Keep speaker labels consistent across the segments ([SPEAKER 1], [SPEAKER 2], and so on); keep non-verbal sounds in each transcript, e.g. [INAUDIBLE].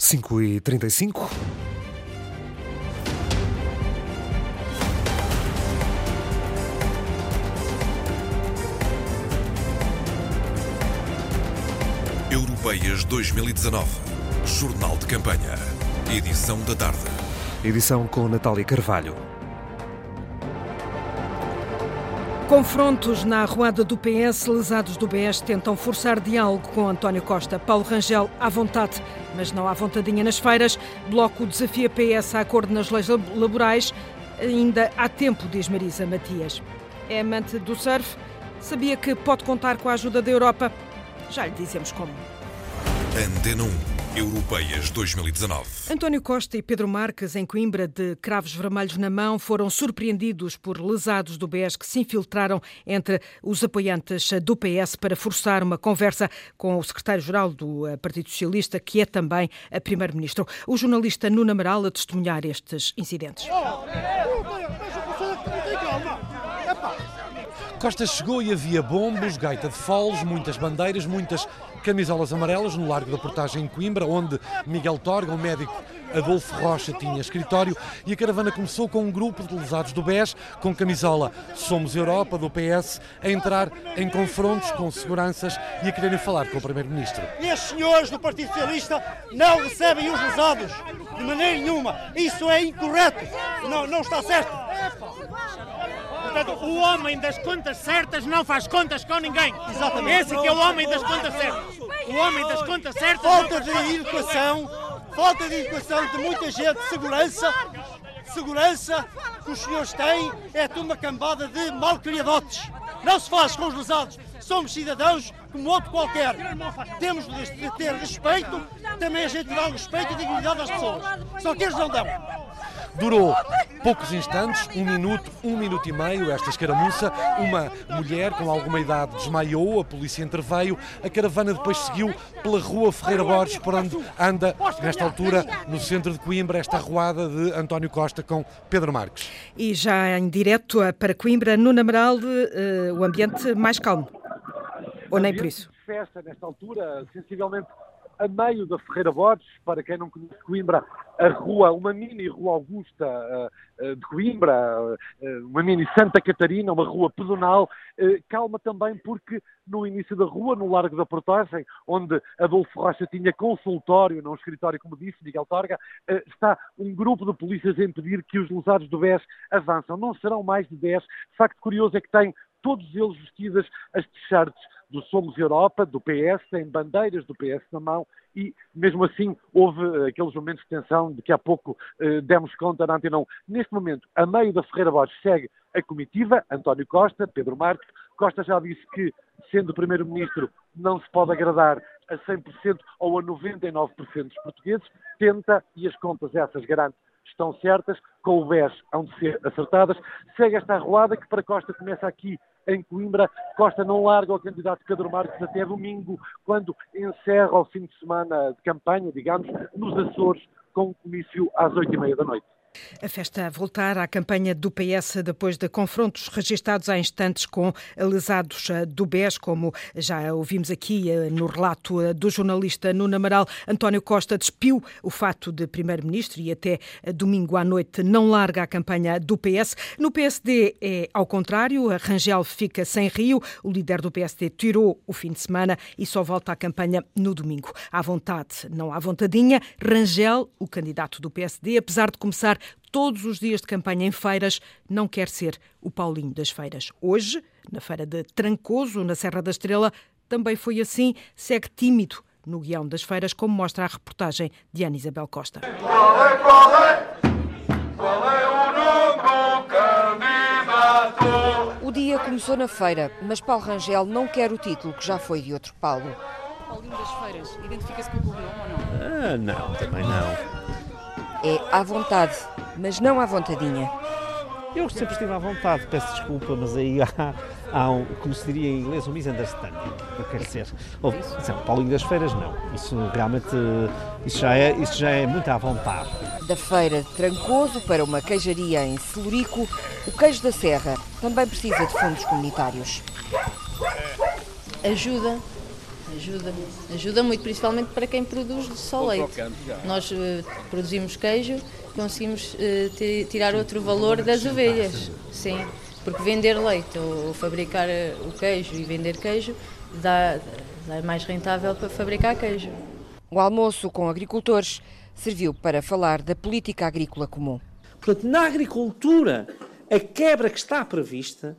[SPEAKER 1] 5 e 35
[SPEAKER 2] Europeias 2019. Jornal de Campanha. Edição da tarde.
[SPEAKER 1] Edição com Natália Carvalho.
[SPEAKER 3] Confrontos na arruada do PS, lesados do BS tentam forçar diálogo com António Costa. Paulo Rangel à vontade, mas não há vontadinha nas feiras. Bloco desafia PS a acordo nas leis laborais. Ainda há tempo, diz Marisa Matias. É amante do surf? Sabia que pode contar com a ajuda da Europa? Já lhe dizemos como.
[SPEAKER 2] Antena 1. Europeias 2019.
[SPEAKER 3] António Costa e Pedro Marques, em Coimbra, de cravos vermelhos na mão, foram surpreendidos por lesados do BES que se infiltraram entre os apoiantes do PS para forçar uma conversa com o secretário-geral do eh, Partido Socialista, que é também a primeiro-ministro. O jornalista Nuno Amaral a testemunhar estes incidentes.
[SPEAKER 4] Costa chegou e havia bombos, gaita de foles, muitas bandeiras, muitas camisolas amarelas no Largo da Portagem em Coimbra, onde Miguel Torga, o médico Adolfo Rocha, tinha escritório e a caravana começou com um grupo de lesados do BES, com camisola Somos Europa, do PS, a entrar em confrontos com seguranças e a quererem falar com o Primeiro-Ministro.
[SPEAKER 5] Estes senhores do Partido Socialista não recebem os lesados de maneira nenhuma. Isso é incorreto. Não, não está certo.
[SPEAKER 6] Portanto, o homem das contas certas não faz contas com ninguém.
[SPEAKER 5] Exatamente.
[SPEAKER 6] Esse que é o homem das contas certas. O homem das contas certas.
[SPEAKER 5] Falta de educação, falta de educação de muita gente, segurança, segurança que os senhores têm é uma cambada de malcriadotes. Não se faz com os lesados. Somos cidadãos como outro qualquer. Temos de ter respeito, também a gente dá o respeito e dignidade às pessoas. Só que eles não dão.
[SPEAKER 4] Durou poucos instantes, um minuto, um minuto e meio, esta escaramuça. Uma mulher com alguma idade desmaiou, a polícia interveio. A caravana depois seguiu pela rua Ferreira Borges, por onde anda, nesta altura, no centro de Coimbra, esta arruada de António Costa com Pedro Marques.
[SPEAKER 3] E já em direto para Coimbra, no Namaral, uh, o ambiente mais calmo. Ou nem por isso?
[SPEAKER 7] Festa, nesta altura, sensivelmente a meio da Ferreira Borges, para quem não conhece Coimbra, a rua, uma mini rua Augusta uh, uh, de Coimbra, uh, uma mini Santa Catarina, uma rua pedonal, calma também porque no início da rua, no Largo da Portagem, onde Adolfo Rocha tinha consultório, não escritório, como disse Miguel Torga, está um grupo de polícias a impedir que os lesados do BES avançam. Não serão mais de 10. Facto curioso é que tem todos eles vestidas as t-shirts do Somos Europa, do PS, têm bandeiras do PS na mão e, mesmo assim, houve eh, aqueles momentos de tensão de que há pouco eh, demos conta na Antena Neste momento, a meio da Ferreira Borges segue a comitiva, António Costa, Pedro Marques. Costa já disse que, sendo Primeiro-Ministro, não se pode agradar a 100% ou a 99% dos portugueses. Tenta, e as contas essas garante estão certas, com o BES hão de ser acertadas. Segue esta arruada que para Costa começa aqui em Coimbra. Costa não larga o candidato Pedro Marques até domingo, quando encerra o fim de semana de campanha, digamos, nos Açores, com um comício às oito e meia da noite.
[SPEAKER 3] A festa a voltar à campanha do PS depois de confrontos registados há instantes com lesados eh, do BES, como já ouvimos aqui eh, no relato eh, do jornalista Nuno Amaral. António Costa despiu o fato de primeiro-ministro e até domingo à noite não larga a campanha do PS. No PSD é ao contrário, Rangel fica sem Rio. O líder do PSD tirou o fim de semana e só volta à campanha no domingo. À vontade, não há vontadinha. Rangel, o candidato do PSD, apesar de começar todos os dias de campanha em feiras, não quer ser o Paulinho das feiras. Hoje, na feira de Trancoso, na Serra da Estrela, também foi assim, segue tímido no guião das feiras, como mostra a reportagem de Ana Isabel Costa. Qual é, qual é? Qual é o
[SPEAKER 8] nome do candidato? O dia começou na feira, mas Paulo Rangel não quer o título que já foi de outro Paulo.
[SPEAKER 9] Paulinho das Feiras, identifica-se com o Correio ou não?
[SPEAKER 10] Ah, não, também não.
[SPEAKER 8] É à vontade, mas não à vontadinha.
[SPEAKER 10] Eu sempre estive à vontade, peço desculpa, mas aí há, há um, como se diria em inglês, um misunderstanding. Eu quero dizer, ou, não, Paulinho das Feiras não. Isso realmente, isso já, é, isso já é muito à vontade.
[SPEAKER 8] Da feira de Trancoso para uma queijaria em Celurico, o queijo da Serra também precisa de fundos comunitários.
[SPEAKER 11] Ajuda Ajuda, ajuda muito, principalmente para quem produz só leite. Nós uh, produzimos queijo, conseguimos uh, tirar outro valor das ovelhas. Sim, porque vender leite ou fabricar o queijo e vender queijo dá, dá mais rentável para fabricar queijo.
[SPEAKER 8] O almoço com agricultores serviu para falar da política agrícola comum.
[SPEAKER 10] Portanto, na agricultura, a quebra que está prevista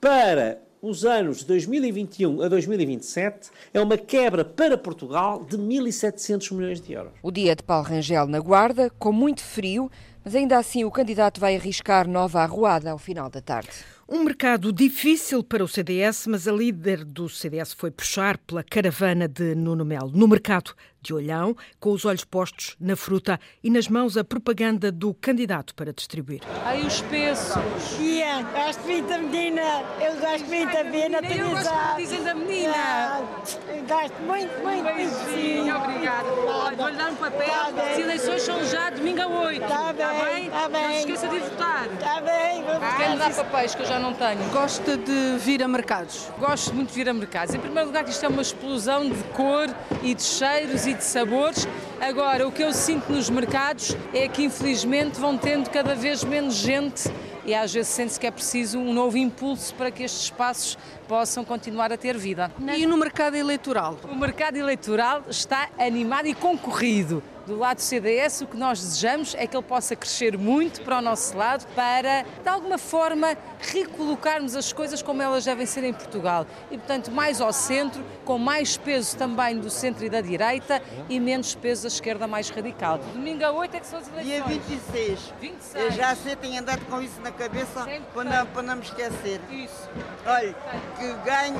[SPEAKER 10] para os anos de 2021 a 2027 é uma quebra para Portugal de 1.700 milhões de euros.
[SPEAKER 8] O dia de Paulo Rangel na Guarda, com muito frio, mas ainda assim o candidato vai arriscar nova arruada ao final da tarde.
[SPEAKER 3] Um mercado difícil para o CDS, mas a líder do CDS foi puxar pela caravana de Nuno Melo. No mercado de olhão, com os olhos postos na fruta e nas mãos a propaganda do candidato para distribuir.
[SPEAKER 12] Ai, os pesos.
[SPEAKER 13] Yeah, gosto muito da menina. Eu gosto muito da menina.
[SPEAKER 12] Eu gosto dizem da menina. Yeah,
[SPEAKER 13] gosto muito, muito,
[SPEAKER 12] um muito. Sim, obrigada. Vou-lhe dar um papel. Tá As eleições são já domingo a 8.
[SPEAKER 13] Está bem, está bem. Tá bem.
[SPEAKER 12] Não se esqueça de votar.
[SPEAKER 13] Está bem.
[SPEAKER 12] Ah, Quem me dá papéis que eu já não tenho?
[SPEAKER 14] Gosta de vir a mercados?
[SPEAKER 12] Gosto muito de vir a mercados. Em primeiro lugar, isto é uma explosão de cor e de cheiros e de sabores. Agora, o que eu sinto nos mercados é que, infelizmente, vão tendo cada vez menos gente e às vezes sente-se que é preciso um novo impulso para que estes espaços possam continuar a ter vida.
[SPEAKER 14] E no mercado eleitoral?
[SPEAKER 12] O mercado eleitoral está animado e concorrido do lado do CDS, o que nós desejamos é que ele possa crescer muito para o nosso lado, para, de alguma forma, recolocarmos as coisas como elas devem ser em Portugal. E, portanto, mais ao centro, com mais peso também do centro e da direita e menos peso da esquerda mais radical. Domingo a 8 é que são as eleições.
[SPEAKER 13] Dia 26.
[SPEAKER 12] 26.
[SPEAKER 13] Eu já sei, tenho andado com isso na cabeça para não, para não me esquecer.
[SPEAKER 12] Isso.
[SPEAKER 13] Olha, que ganhe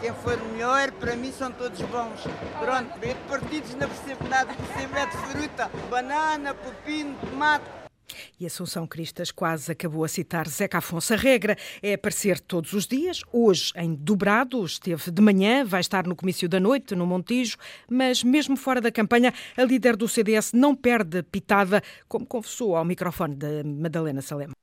[SPEAKER 13] quem for melhor, para mim são todos bons. Pronto, de partidos não percebo nada, percebo é de fruta, banana, pepino, tomate.
[SPEAKER 3] E Assunção Cristas quase acabou a citar Zeca Afonso. A regra é aparecer todos os dias, hoje em dobrado, esteve de manhã, vai estar no comício da noite, no Montijo, mas mesmo fora da campanha, a líder do CDS não perde pitada, como confessou ao microfone da Madalena Salema.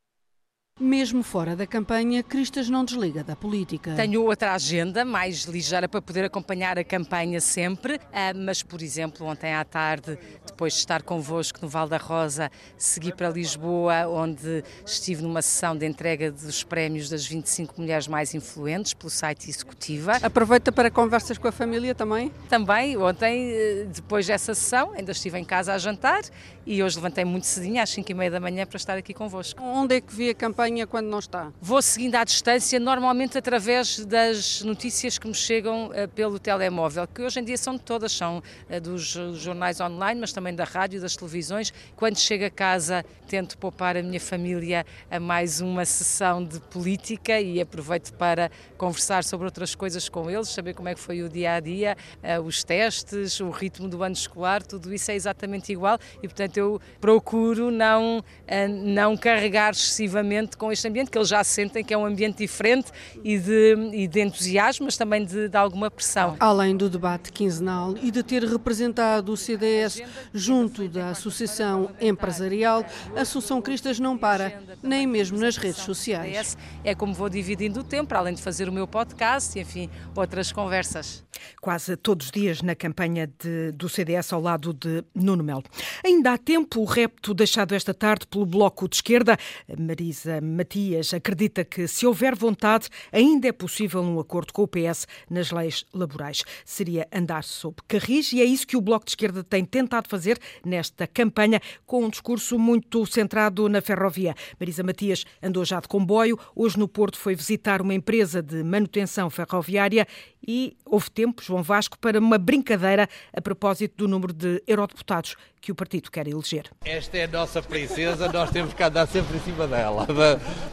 [SPEAKER 14] Mesmo fora da campanha, Cristas não desliga da política.
[SPEAKER 12] Tenho outra agenda mais ligeira para poder acompanhar a campanha sempre, ah, mas, por exemplo, ontem à tarde, depois de estar convosco no Val da Rosa, segui para Lisboa, onde estive numa sessão de entrega dos prémios das 25 mulheres mais influentes pelo site Executiva.
[SPEAKER 14] Aproveita para conversas com a família também?
[SPEAKER 12] Também. Ontem, eh, depois dessa sessão, ainda estive em casa a jantar e hoje levantei muito cedinho, às 5 e meia da manhã, para estar aqui convosco.
[SPEAKER 14] Onde é que vi a campanha? Quando não está?
[SPEAKER 12] Vou seguindo à distância, normalmente através das notícias que me chegam uh, pelo telemóvel, que hoje em dia são de todas, são uh, dos jornais online, mas também da rádio, das televisões. Quando chego a casa, tento poupar a minha família a mais uma sessão de política e aproveito para conversar sobre outras coisas com eles, saber como é que foi o dia a dia, uh, os testes, o ritmo do ano escolar, tudo isso é exatamente igual e, portanto, eu procuro não, não carregar excessivamente com este ambiente, que eles já sentem que é um ambiente diferente e de, e de entusiasmo, mas também de, de alguma pressão.
[SPEAKER 14] Além do debate quinzenal e de ter representado o CDS junto da Associação Empresarial, a Assunção Cristas não para, nem mesmo nas redes sociais.
[SPEAKER 12] É como vou dividindo o tempo, além de fazer o meu podcast e, enfim, outras conversas.
[SPEAKER 3] Quase todos os dias na campanha de, do CDS ao lado de Nuno Melo. Ainda há tempo o repto deixado esta tarde pelo Bloco de Esquerda. Marisa Matias acredita que, se houver vontade, ainda é possível um acordo com o PS nas leis laborais. Seria andar sob carris e é isso que o Bloco de Esquerda tem tentado fazer nesta campanha, com um discurso muito centrado na ferrovia. Marisa Matias andou já de comboio, hoje no Porto foi visitar uma empresa de manutenção ferroviária e houve tempo, João Vasco, para uma brincadeira a propósito do número de eurodeputados que o partido quer eleger.
[SPEAKER 15] Esta é a nossa princesa, nós temos que andar sempre em cima dela.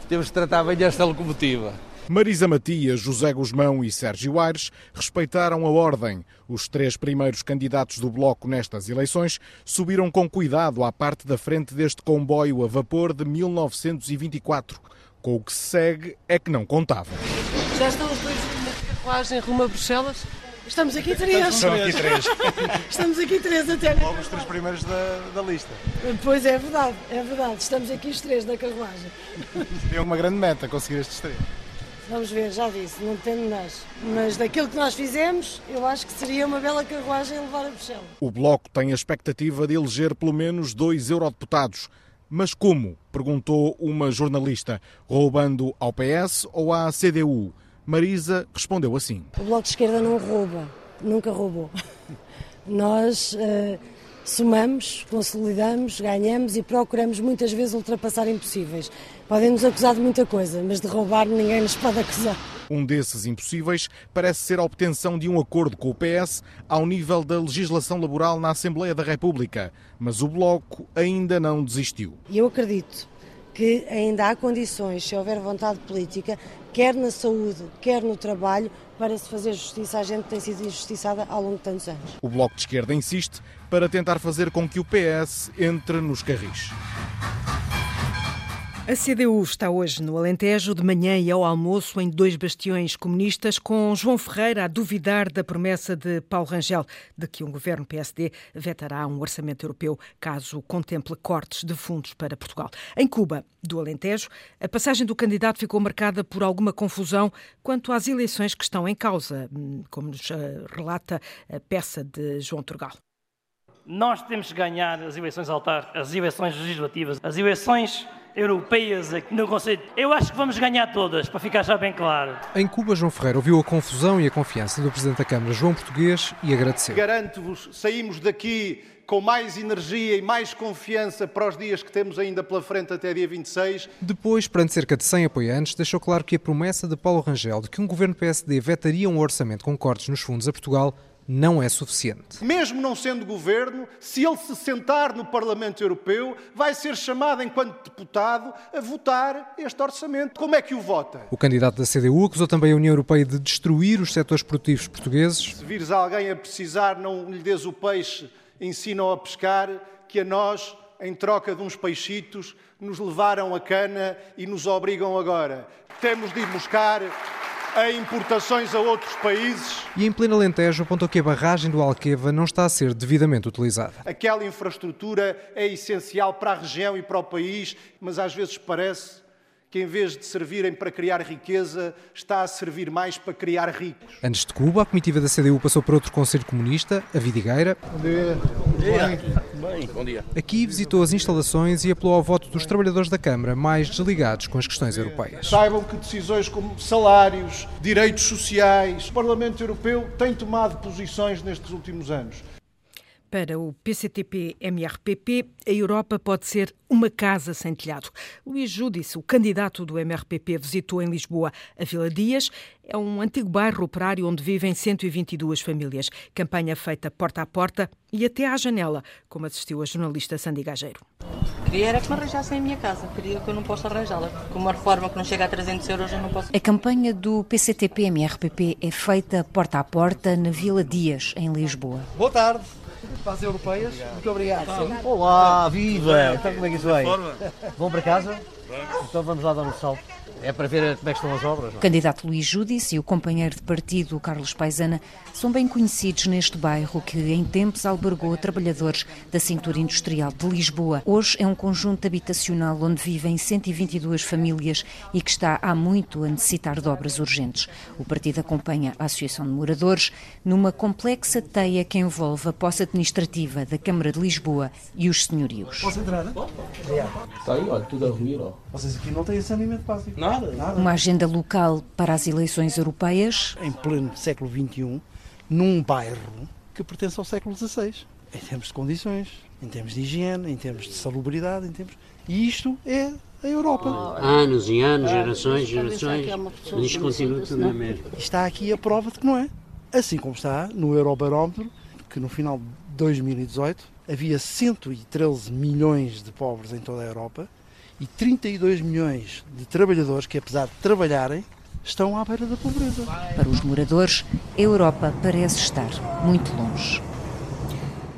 [SPEAKER 15] Temos que tratar bem esta locomotiva.
[SPEAKER 16] Marisa Matias, José Guzmão e Sérgio Aires respeitaram a ordem. Os três primeiros candidatos do Bloco nestas eleições subiram com cuidado à parte da frente deste comboio a vapor de 1924. Com o que se segue é que não contavam.
[SPEAKER 14] Já estão os dois na carruagem rumo a Bruxelas?
[SPEAKER 13] Estamos aqui três.
[SPEAKER 16] Estamos aqui três. [LAUGHS]
[SPEAKER 13] Estamos aqui três até.
[SPEAKER 16] Logo os três primeiros da, da lista.
[SPEAKER 13] Pois é verdade, é verdade. Estamos aqui os três na carruagem.
[SPEAKER 16] Seria uma grande meta conseguir estes três.
[SPEAKER 17] Vamos ver, já disse, não depende de nós. Mas daquilo que nós fizemos, eu acho que seria uma bela carruagem levar a Bruxelas.
[SPEAKER 16] O Bloco tem a expectativa de eleger pelo menos dois eurodeputados. Mas como? perguntou uma jornalista. Roubando ao PS ou à CDU? Marisa respondeu assim.
[SPEAKER 17] O Bloco de Esquerda não rouba, nunca roubou. Nós uh, somamos, consolidamos, ganhamos e procuramos muitas vezes ultrapassar impossíveis. Podem nos acusar de muita coisa, mas de roubar ninguém nos pode acusar.
[SPEAKER 16] Um desses impossíveis parece ser a obtenção de um acordo com o PS ao nível da legislação laboral na Assembleia da República. Mas o Bloco ainda não desistiu.
[SPEAKER 17] Eu acredito que ainda há condições, se houver vontade política, quer na saúde, quer no trabalho, para se fazer justiça à gente que tem sido injustiçada ao longo de tantos anos.
[SPEAKER 16] O Bloco de Esquerda insiste para tentar fazer com que o PS entre nos carris.
[SPEAKER 3] A CDU está hoje no Alentejo, de manhã e ao almoço, em dois bastiões comunistas, com João Ferreira a duvidar da promessa de Paulo Rangel de que um governo PSD vetará um orçamento europeu caso contemple cortes de fundos para Portugal. Em Cuba, do Alentejo, a passagem do candidato ficou marcada por alguma confusão quanto às eleições que estão em causa, como nos eh, relata a peça de João Turgal.
[SPEAKER 18] Nós temos que ganhar as eleições altar, as eleições legislativas, as eleições europeias aqui no Conselho. Eu acho que vamos ganhar todas, para ficar já bem claro.
[SPEAKER 1] Em Cuba, João Ferreira ouviu a confusão e a confiança do Presidente da Câmara, João Português, e agradeceu.
[SPEAKER 19] Garanto-vos, saímos daqui com mais energia e mais confiança para os dias que temos ainda pela frente até dia 26.
[SPEAKER 1] Depois, perante cerca de 100 apoiantes, deixou claro que a promessa de Paulo Rangel de que um governo PSD vetaria um orçamento com cortes nos fundos a Portugal não é suficiente.
[SPEAKER 19] Mesmo não sendo governo, se ele se sentar no Parlamento Europeu, vai ser chamado, enquanto deputado, a votar este orçamento. Como é que o vota?
[SPEAKER 1] O candidato da CDU acusou também a União Europeia de destruir os setores produtivos portugueses.
[SPEAKER 19] Se vires alguém a precisar, não lhe des o peixe, ensinam a pescar, que a nós, em troca de uns peixitos, nos levaram a cana e nos obrigam agora. Temos de ir buscar a importações a outros países.
[SPEAKER 1] E em pleno Alentejo apontou que a barragem do Alqueva não está a ser devidamente utilizada.
[SPEAKER 19] Aquela infraestrutura é essencial para a região e para o país, mas às vezes parece que em vez de servirem para criar riqueza, está a servir mais para criar ricos.
[SPEAKER 1] Antes de Cuba, a comitiva da CDU passou por outro Conselho Comunista, a Vidigueira.
[SPEAKER 19] Bom dia. Bom dia. Bem.
[SPEAKER 1] Bom dia. Aqui visitou as instalações e apelou ao voto dos trabalhadores da Câmara mais desligados com as questões europeias.
[SPEAKER 19] Saibam que decisões como salários, direitos sociais, o Parlamento Europeu tem tomado posições nestes últimos anos.
[SPEAKER 3] Para o PCTP-MRPP, a Europa pode ser uma casa sem telhado. Luís Júdice, o candidato do MRPP, visitou em Lisboa a Vila Dias. É um antigo bairro operário onde vivem 122 famílias. Campanha feita porta a porta e até à janela, como assistiu a jornalista Sandy Gageiro.
[SPEAKER 20] Queria era que me arranjassem a minha casa. Queria que eu não posso arranjá-la. Com uma reforma que não chega a 300 euros, eu não posso.
[SPEAKER 8] A campanha do PCTP-MRPP é feita porta a porta na Vila Dias, em Lisboa.
[SPEAKER 21] Boa tarde para as europeias. Muito obrigado.
[SPEAKER 22] Olá, viva! Então como é que isso vai? Vão para casa? Então vamos lá dar um salto. É para ver como é que estão as obras.
[SPEAKER 8] O candidato Luís Júdice e o companheiro de partido Carlos Paisana são bem conhecidos neste bairro que em tempos albergou trabalhadores da cintura industrial de Lisboa. Hoje é um conjunto habitacional onde vivem 122 famílias e que está há muito a necessitar de obras urgentes. O partido acompanha a Associação de Moradores numa complexa teia que envolve a posse administrativa da Câmara de Lisboa e os senhorios.
[SPEAKER 21] Posso entrar?
[SPEAKER 22] Está aí, olha, tudo a ruir. Ó.
[SPEAKER 21] Vocês aqui não têm saneamento básico.
[SPEAKER 22] Não. Nada, nada.
[SPEAKER 8] Uma agenda local para as eleições europeias.
[SPEAKER 21] Em pleno século XXI, num bairro que pertence ao século XVI, em termos de condições, em termos de higiene, em termos de salubridade, em termos... E isto é a Europa.
[SPEAKER 22] Anos e anos, gerações, gerações, mas isto continua tudo na mesma.
[SPEAKER 21] Está aqui a prova de que não é. Assim como está no Eurobarómetro, que no final de 2018 havia 113 milhões de pobres em toda a Europa e 32 milhões de trabalhadores que, apesar de trabalharem, estão à beira da pobreza.
[SPEAKER 8] Para os moradores, a Europa parece estar muito longe.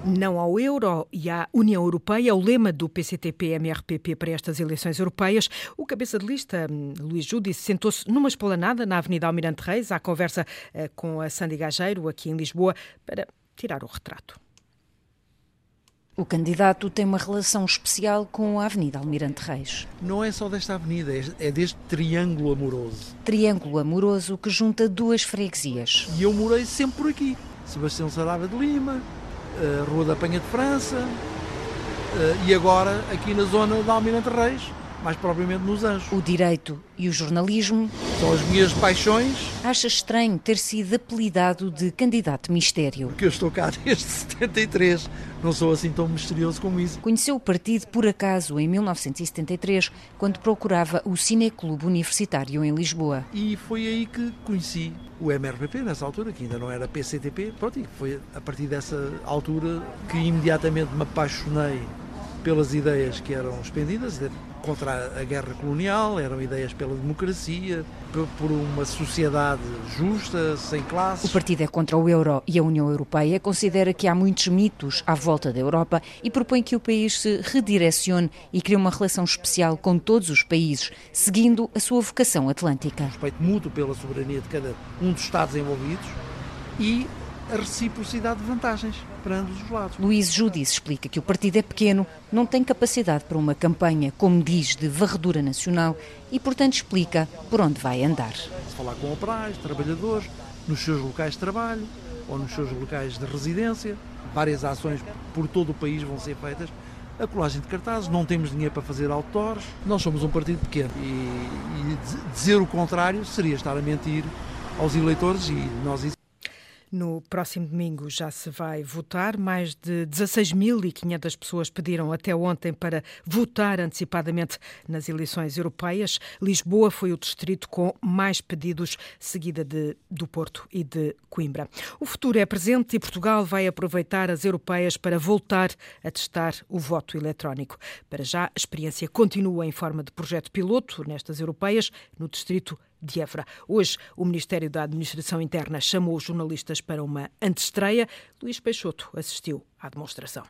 [SPEAKER 3] Não ao euro e à União Europeia, o lema do PCTP-MRPP para estas eleições europeias. O cabeça de lista, hum, Luís Júdice, sentou-se numa esplanada na Avenida Almirante Reis, à conversa eh, com a Sandy Gageiro, aqui em Lisboa, para tirar o retrato.
[SPEAKER 8] O candidato tem uma relação especial com a Avenida Almirante Reis.
[SPEAKER 21] Não é só desta avenida, é deste triângulo amoroso.
[SPEAKER 8] Triângulo amoroso que junta duas freguesias.
[SPEAKER 21] E eu morei sempre por aqui. Sebastião Sarava de Lima, eh, Rua da Penha de França eh, e agora aqui na zona da Almirante Reis mais propriamente nos Anjos.
[SPEAKER 8] O direito e o jornalismo
[SPEAKER 21] são as minhas paixões.
[SPEAKER 8] Acha estranho ter sido apelidado de candidato mistério.
[SPEAKER 21] Porque eu estou cá desde [LAUGHS] 73, não sou assim tão misterioso como isso.
[SPEAKER 8] Conheceu o partido por acaso em 1973, quando procurava o Cineclube Universitário em Lisboa.
[SPEAKER 21] E foi aí que conheci o MRPP, nessa altura, que ainda não era PCTP. Pronto, e foi a partir dessa altura que imediatamente me apaixonei pelas ideias que eram expendidas, contra a guerra colonial, eram ideias pela democracia, por uma sociedade justa, sem classes.
[SPEAKER 8] O partido é contra o euro e a União Europeia, considera que há muitos mitos à volta da Europa e propõe que o país se redirecione e crie uma relação especial com todos os países, seguindo a sua vocação atlântica.
[SPEAKER 21] Respeito mútuo pela soberania de cada um dos Estados envolvidos e a reciprocidade de vantagens para ambos os lados.
[SPEAKER 8] Luís Judice explica que o partido é pequeno, não tem capacidade para uma campanha, como diz, de varredura nacional e, portanto, explica por onde vai andar.
[SPEAKER 21] Falar com operários, trabalhadores, nos seus locais de trabalho ou nos seus locais de residência, várias ações por todo o país vão ser feitas. A colagem de cartazes, não temos dinheiro para fazer outdoors, nós somos um partido pequeno e, e dizer o contrário seria estar a mentir aos eleitores e nós isso
[SPEAKER 3] no próximo domingo já se vai votar. Mais de 16.500 pessoas pediram até ontem para votar antecipadamente nas eleições europeias. Lisboa foi o distrito com mais pedidos, seguida de, do Porto e de Coimbra. O futuro é presente e Portugal vai aproveitar as europeias para voltar a testar o voto eletrónico. Para já, a experiência continua em forma de projeto piloto nestas europeias, no distrito de Évora. Hoje, o Ministério da Administração Interna chamou os jornalistas para uma antestreia. Luís Peixoto assistiu à demonstração.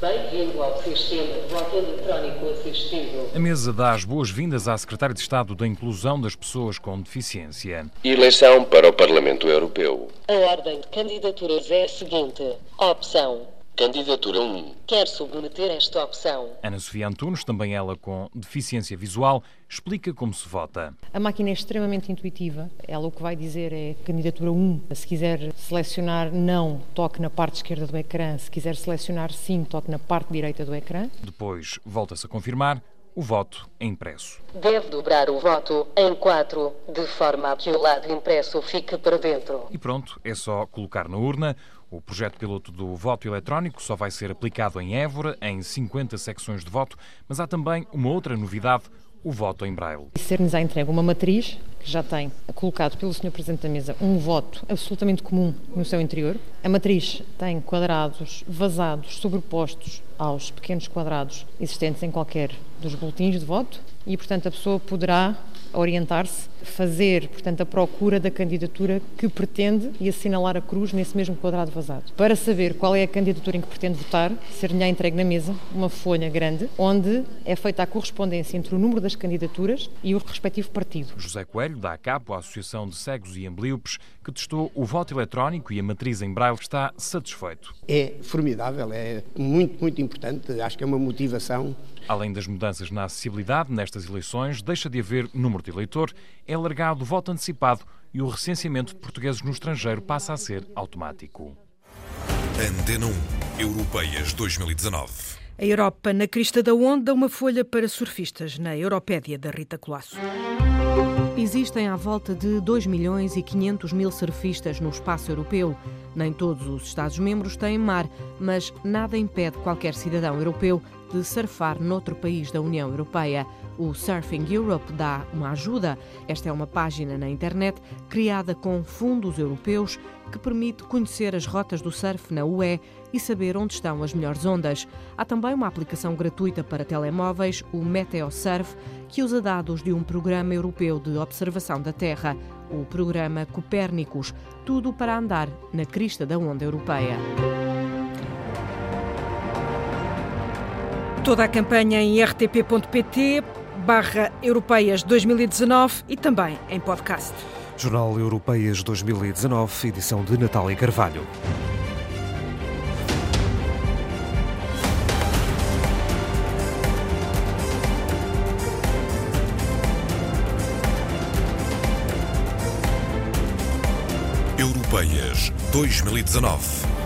[SPEAKER 23] Bem-vindo ao sistema de voto eletrónico assistido.
[SPEAKER 24] A mesa dá as boas-vindas à Secretária de Estado da Inclusão das Pessoas com Deficiência.
[SPEAKER 23] Eleição para o Parlamento Europeu. A ordem de candidaturas é a seguinte. Opção Candidatura 1. Quer submeter esta opção?
[SPEAKER 24] Ana Sofia Antunes, também ela com deficiência visual, explica como se vota.
[SPEAKER 25] A máquina é extremamente intuitiva. Ela o que vai dizer é candidatura 1. Se quiser selecionar não, toque na parte esquerda do ecrã. Se quiser selecionar sim, toque na parte direita do ecrã.
[SPEAKER 24] Depois volta-se a confirmar o voto é impresso.
[SPEAKER 23] Deve dobrar o voto em quatro, de forma a que o lado impresso fique para dentro.
[SPEAKER 24] E pronto, é só colocar na urna. O projeto piloto do voto eletrónico só vai ser aplicado em Évora, em 50 secções de voto, mas há também uma outra novidade, o voto em braille.
[SPEAKER 25] Ser-nos entregue uma matriz que já tem colocado pelo Sr. Presidente da Mesa um voto absolutamente comum no seu interior. A matriz tem quadrados vazados sobrepostos aos pequenos quadrados existentes em qualquer dos boletins de voto e, portanto, a pessoa poderá orientar-se, fazer, portanto, a procura da candidatura que pretende e assinalar a cruz nesse mesmo quadrado vazado. Para saber qual é a candidatura em que pretende votar, ser-lhe entregue na mesa uma folha grande, onde é feita a correspondência entre o número das candidaturas e o respectivo partido.
[SPEAKER 24] José Coelho, da ACAP, a Associação de Cegos e Ambliopes, que testou o voto eletrónico e a matriz em braille, está satisfeito.
[SPEAKER 26] É formidável, é muito, muito importante, acho que é uma motivação
[SPEAKER 24] Além das mudanças na acessibilidade nestas eleições, deixa de haver número de eleitor, é largado o voto antecipado e o recenseamento de portugueses no estrangeiro passa a ser automático.
[SPEAKER 27] Antena 1 Europeias 2019.
[SPEAKER 3] A Europa na crista da onda, uma folha para surfistas na Europédia da Rita Colasso.
[SPEAKER 28] Existem à volta de 2 milhões e 500 mil surfistas no espaço europeu. Nem todos os Estados-membros têm mar, mas nada impede qualquer cidadão europeu de surfar noutro país da União Europeia. O Surfing Europe dá uma ajuda. Esta é uma página na internet criada com fundos europeus que permite conhecer as rotas do surf na UE e saber onde estão as melhores ondas. Há também uma aplicação gratuita para telemóveis, o MeteoSurf, que usa dados de um programa europeu de observação da Terra, o programa Copérnicos, tudo para andar na crista da onda europeia.
[SPEAKER 3] Toda a campanha em rtp.pt barra Europeias 2019 e também em podcast.
[SPEAKER 29] Jornal Europeias 2019, edição de Natália Carvalho.
[SPEAKER 2] 2019.